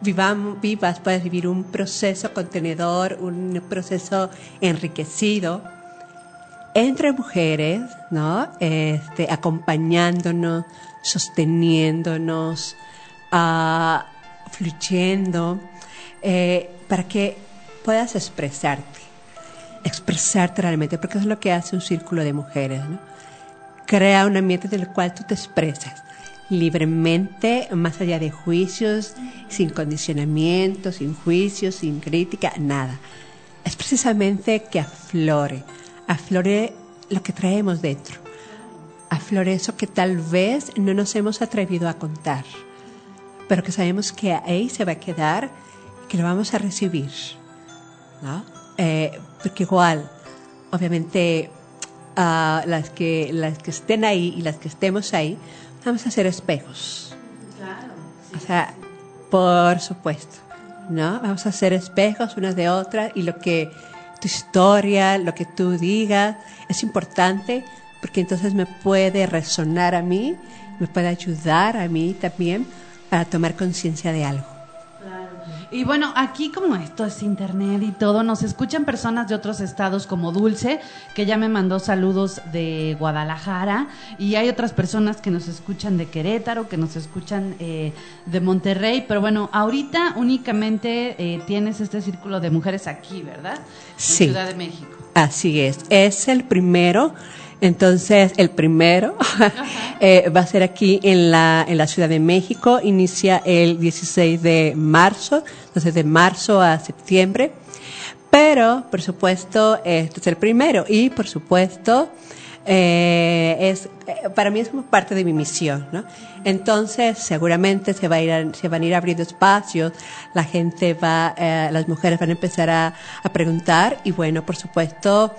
vivamos, vivas, puedas vivir un proceso contenedor, un proceso enriquecido entre mujeres, ¿no? Este, acompañándonos, sosteniéndonos, uh, fluyendo, eh, para que puedas expresarte, expresarte realmente, porque eso es lo que hace un círculo de mujeres, ¿no? Crea un ambiente en el cual tú te expresas libremente, más allá de juicios, sin condicionamiento, sin juicios, sin crítica, nada. Es precisamente que aflore, aflore lo que traemos dentro, aflore eso que tal vez no nos hemos atrevido a contar, pero que sabemos que ahí se va a quedar y que lo vamos a recibir. ¿no? Eh, porque igual, obviamente, uh, las, que, las que estén ahí y las que estemos ahí, vamos a ser espejos. Claro. Sí. O sea, por supuesto, ¿no? Vamos a ser espejos unas de otras y lo que tu historia, lo que tú digas, es importante porque entonces me puede resonar a mí, me puede ayudar a mí también para tomar conciencia de algo. Y bueno, aquí como esto es internet y todo, nos escuchan personas de otros estados como Dulce, que ya me mandó saludos de Guadalajara, y hay otras personas que nos escuchan de Querétaro, que nos escuchan eh, de Monterrey, pero bueno, ahorita únicamente eh, tienes este círculo de mujeres aquí, ¿verdad? Sí. Ciudad de México. Así es, es el primero. Entonces, el primero eh, va a ser aquí en la, en la Ciudad de México, inicia el 16 de marzo, entonces de marzo a septiembre. Pero, por supuesto, este es el primero y, por supuesto, eh, es eh, para mí es como parte de mi misión, ¿no? Entonces, seguramente se va a ir, a- se van a ir abriendo espacios, la gente va, eh, las mujeres van a empezar a, a preguntar y bueno, por supuesto,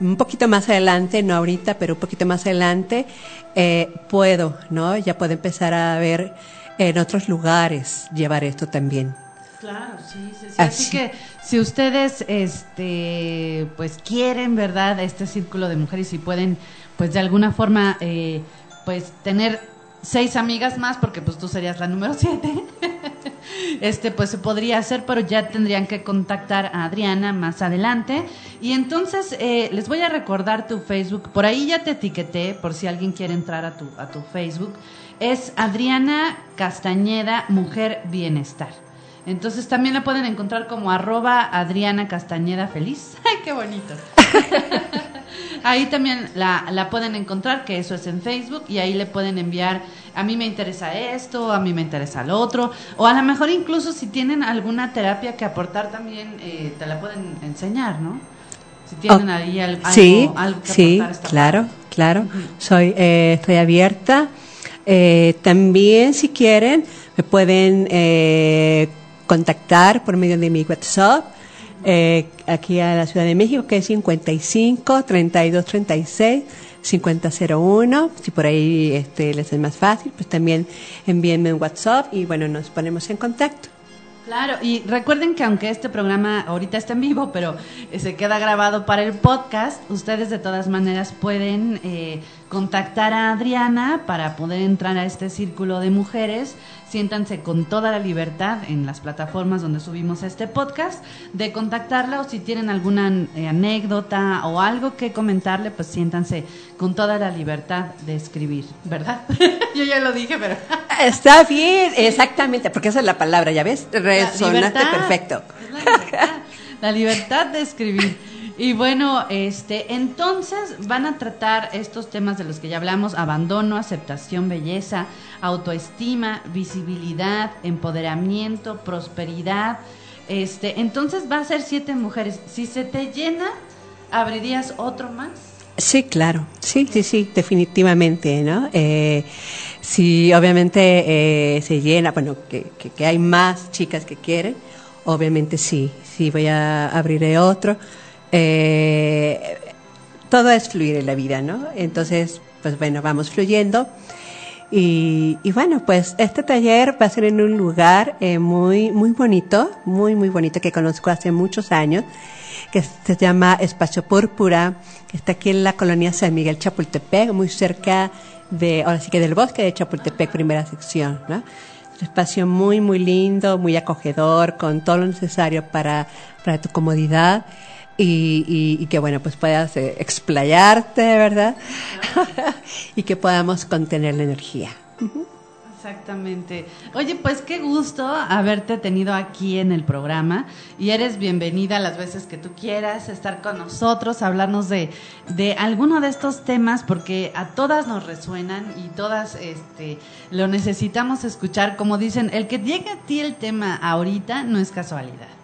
un poquito más adelante, no ahorita, pero un poquito más adelante, eh, puedo, ¿no? Ya puedo empezar a ver en otros lugares llevar esto también. Claro, sí, sí, sí. Así Así. que si ustedes, este, pues quieren, ¿verdad? Este círculo de mujeres y pueden, pues de alguna forma, eh, pues tener seis amigas más, porque pues tú serías la número siete. este, pues se podría hacer, pero ya tendrían que contactar a Adriana más adelante. Y entonces eh, les voy a recordar tu Facebook. Por ahí ya te etiqueté, por si alguien quiere entrar a tu, a tu Facebook. Es Adriana Castañeda, Mujer Bienestar. Entonces también la pueden encontrar como arroba Adriana Castañeda Feliz. ¡Ay, qué bonito! ahí también la, la pueden encontrar, que eso es en Facebook, y ahí le pueden enviar, a mí me interesa esto, a mí me interesa lo otro, o a lo mejor incluso si tienen alguna terapia que aportar también, eh, te la pueden enseñar, ¿no? Si tienen Oh, ahí al- algo, sí, algo que sí, aportar. claro, padre. claro. Soy, eh, estoy abierta. Eh, también, si quieren, me pueden eh, contactar por medio de mi WhatsApp eh, aquí a la Ciudad de México, que es 55 32 36 5001. Si por ahí este, les es más fácil, pues también envíenme un WhatsApp y bueno, nos ponemos en contacto. Claro, y recuerden que aunque este programa ahorita está en vivo, pero eh, se queda grabado para el podcast, ustedes de todas maneras pueden eh, contactar a Adriana para poder entrar a este círculo de mujeres. Siéntanse con toda la libertad en las plataformas donde subimos este podcast de contactarla o si tienen alguna eh, anécdota o algo que comentarle, pues siéntanse con toda la libertad de escribir, ¿verdad? Yo ya lo dije, pero... Está bien, exactamente, porque esa es la palabra, ¿ya ves? Resonaste perfecto. la libertad de escribir. Y bueno, este, entonces van a tratar estos temas de los que ya hablamos: abandono, aceptación, belleza, autoestima, visibilidad, empoderamiento, prosperidad. Este, entonces va a ser siete mujeres. Si se te llena, abrirías otro más. Sí, claro, sí, sí, sí, definitivamente, ¿no? Eh, si obviamente eh, se llena, bueno, que, que, que hay más chicas que quieren, obviamente sí, sí voy a abrir otro. Eh, todo es fluir en la vida, ¿no? Entonces, pues bueno, vamos fluyendo. Y, y bueno, pues este taller va a ser en un lugar eh, muy, muy bonito, muy, muy bonito que conozco hace muchos años, que se llama Espacio Púrpura, que está aquí en la colonia San Miguel Chapultepec, muy cerca de, ahora sí que del bosque de Chapultepec, primera sección, ¿no? Un espacio muy, muy lindo, muy acogedor, con todo lo necesario para, para tu comodidad. Y, y, y que bueno, pues puedas eh, explayarte, ¿verdad? y que podamos contener la energía. Exactamente. Oye, pues qué gusto haberte tenido aquí en el programa y eres bienvenida las veces que tú quieras estar con nosotros, hablarnos de, de alguno de estos temas porque a todas nos resuenan y todas este, lo necesitamos escuchar. Como dicen, el que llegue a ti el tema ahorita no es casualidad.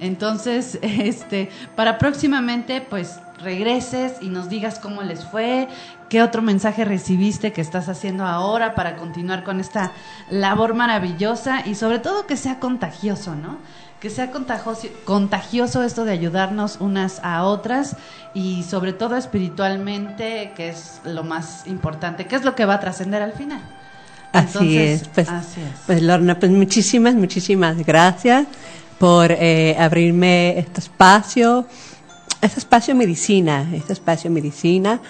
Entonces, este, para próximamente, pues regreses y nos digas cómo les fue, qué otro mensaje recibiste que estás haciendo ahora para continuar con esta labor maravillosa y sobre todo que sea contagioso, ¿no? Que sea contagioso, contagioso esto de ayudarnos unas a otras y sobre todo espiritualmente, que es lo más importante, que es lo que va a trascender al final. Así Entonces, es, pues, así es. pues Lorna, pues muchísimas, muchísimas gracias por eh, abrirme este espacio, este espacio medicina, este espacio medicina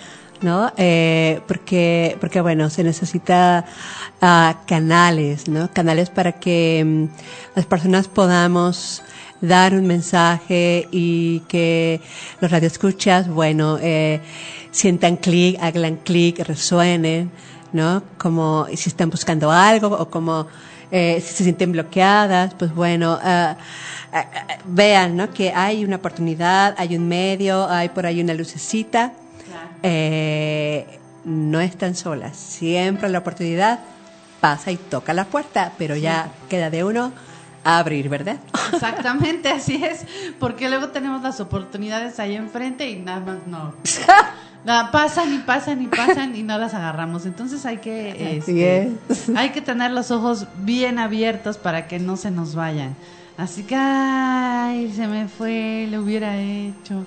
¿no? Eh, porque, porque, bueno, se necesita ah, canales, ¿no? Canales para que mm, las personas podamos dar un mensaje y que los radioescuchas, bueno, eh, sientan clic, hagan clic, resuenen, ¿no? Como si están buscando algo o como eh, si se sienten bloqueadas, pues bueno, ah, vean, ¿no? Que hay una oportunidad, hay un medio, hay por ahí una lucecita. Eh, no están solas, siempre la oportunidad pasa y toca la puerta, pero ya queda de uno abrir, ¿verdad? Exactamente, así es, porque luego tenemos las oportunidades ahí enfrente y nada más no. Nada, pasan y pasan y pasan y no las agarramos. Entonces hay que este, hay que tener los ojos bien abiertos para que no se nos vayan. Así que ay, se me fue, lo hubiera hecho.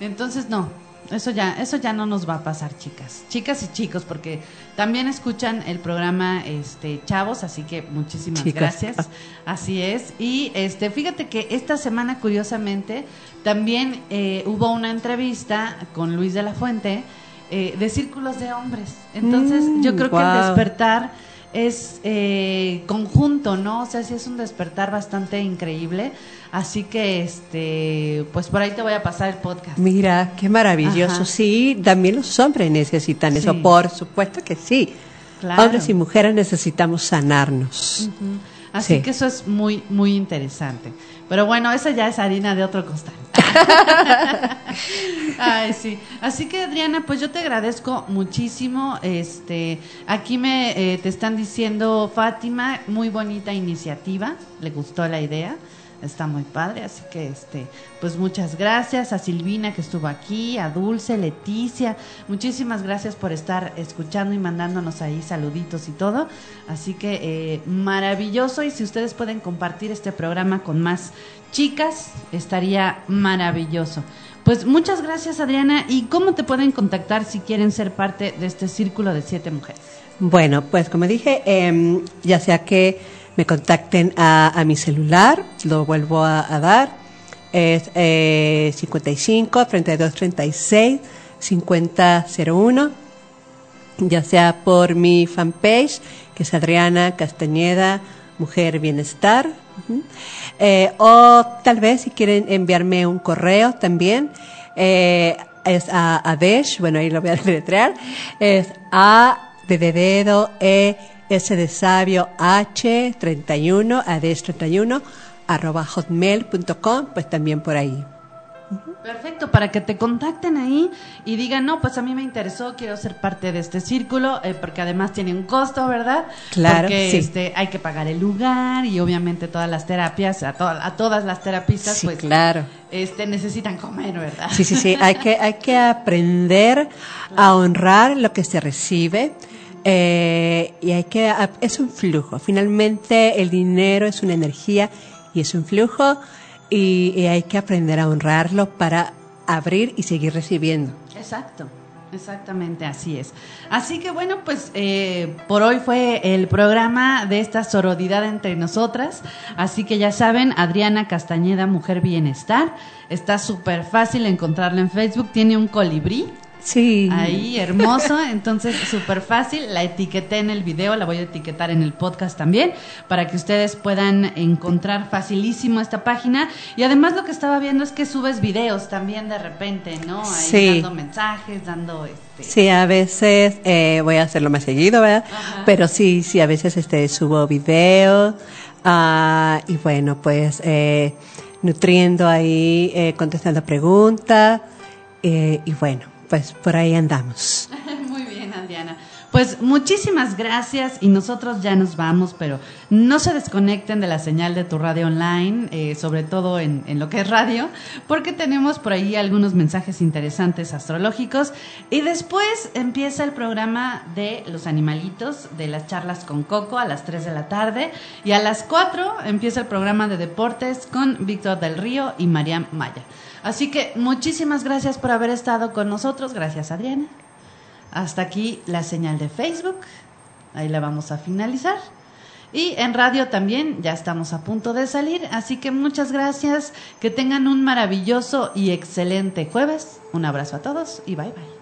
Entonces no, eso ya, eso ya no nos va a pasar, chicas, chicas y chicos, porque también escuchan el programa, este, chavos, así que muchísimas gracias. Así es. Y este, fíjate que esta semana, curiosamente, también eh, hubo una entrevista con Luis de la Fuente eh, de círculos de hombres. Entonces, mm, yo creo que el despertar es eh, conjunto, ¿no? O sea, sí es un despertar bastante increíble. Así que, este, pues por ahí te voy a pasar el podcast. Mira, qué maravilloso. Sí, también los hombres necesitan eso, por supuesto que sí. Hombres y mujeres necesitamos sanarnos. Así que eso es muy, muy interesante. Pero bueno, esa ya es harina de otro costal. Ay, sí. Así que Adriana, pues yo te agradezco muchísimo. Este, aquí me eh, te están diciendo Fátima, muy bonita iniciativa. Le gustó la idea está muy padre, así que este, pues muchas gracias a Silvina que estuvo aquí, a Dulce, Leticia, muchísimas gracias por estar escuchando y mandándonos ahí saluditos y todo, así que eh, maravilloso y si ustedes pueden compartir este programa con más chicas, estaría maravilloso. Pues muchas gracias Adriana y cómo te pueden contactar si quieren ser parte de este círculo de siete mujeres. Bueno, pues como dije, em, ya sea que me contacten a, mi celular, lo vuelvo a, dar, es eh, 55 32 36 5001, ya sea por mi fanpage, que es Adriana Castañeda, Mujer Bienestar, eh, o tal vez si quieren enviarme un correo también, eh, es a Adesh, bueno ahí lo voy a deletrear, es A de E S de sabio H31, ADES31, arroba hotmail.com, pues también por ahí. Perfecto, para que te contacten ahí y digan, no, pues a mí me interesó, quiero ser parte de este círculo, eh, porque además tiene un costo, ¿verdad? Claro. Porque este, hay que pagar el lugar y obviamente todas las terapias, a, a todas las terapistas, pues claro. este, necesitan comer, ¿verdad? Sí, sí, sí, hay que, hay que aprender a honrar lo que se recibe eh, y hay que, es un flujo. Finalmente el dinero es una energía y es un flujo y, hay que aprender a honrarlo para abrir y seguir recibiendo. Exacto. Exactamente, así es. Así que bueno, pues eh, por hoy fue el programa de esta sororidad entre nosotras. Así que ya saben, Adriana Castañeda, Mujer Bienestar. Está súper fácil encontrarla en Facebook. Tiene un colibrí Sí. Ahí, hermoso. Entonces, súper fácil. La etiqueté en el video, la voy a etiquetar en el podcast también, para que ustedes puedan encontrar facilísimo esta página. Y además lo que estaba viendo es que subes videos también de repente, ¿no? Ahí dando mensajes, dando... Este... Sí, a veces eh, voy a hacerlo más seguido, ¿verdad? Pero sí, sí, a veces este subo videos. Ah, y bueno, pues eh, nutriendo ahí, eh, contestando preguntas. y bueno pues por ahí andamos. Muy bien, Adriana. Pues muchísimas gracias y nosotros ya nos vamos, pero no se desconecten de la señal de tu radio online, eh, sobre todo en, lo que es radio, porque tenemos por ahí algunos mensajes interesantes astrológicos y después empieza el programa de los animalitos, de las charlas con Coco a las 3 de la tarde y a las 4 empieza el programa de deportes con Víctor del Río y Mariam Maya. Así que muchísimas gracias por haber estado con nosotros. Gracias, Adriana. Hasta aquí la señal de Facebook. Ahí la vamos a finalizar. Y en radio también ya estamos a punto de salir. Así que muchas gracias. Que tengan un maravilloso y excelente jueves. Un abrazo a todos y bye bye.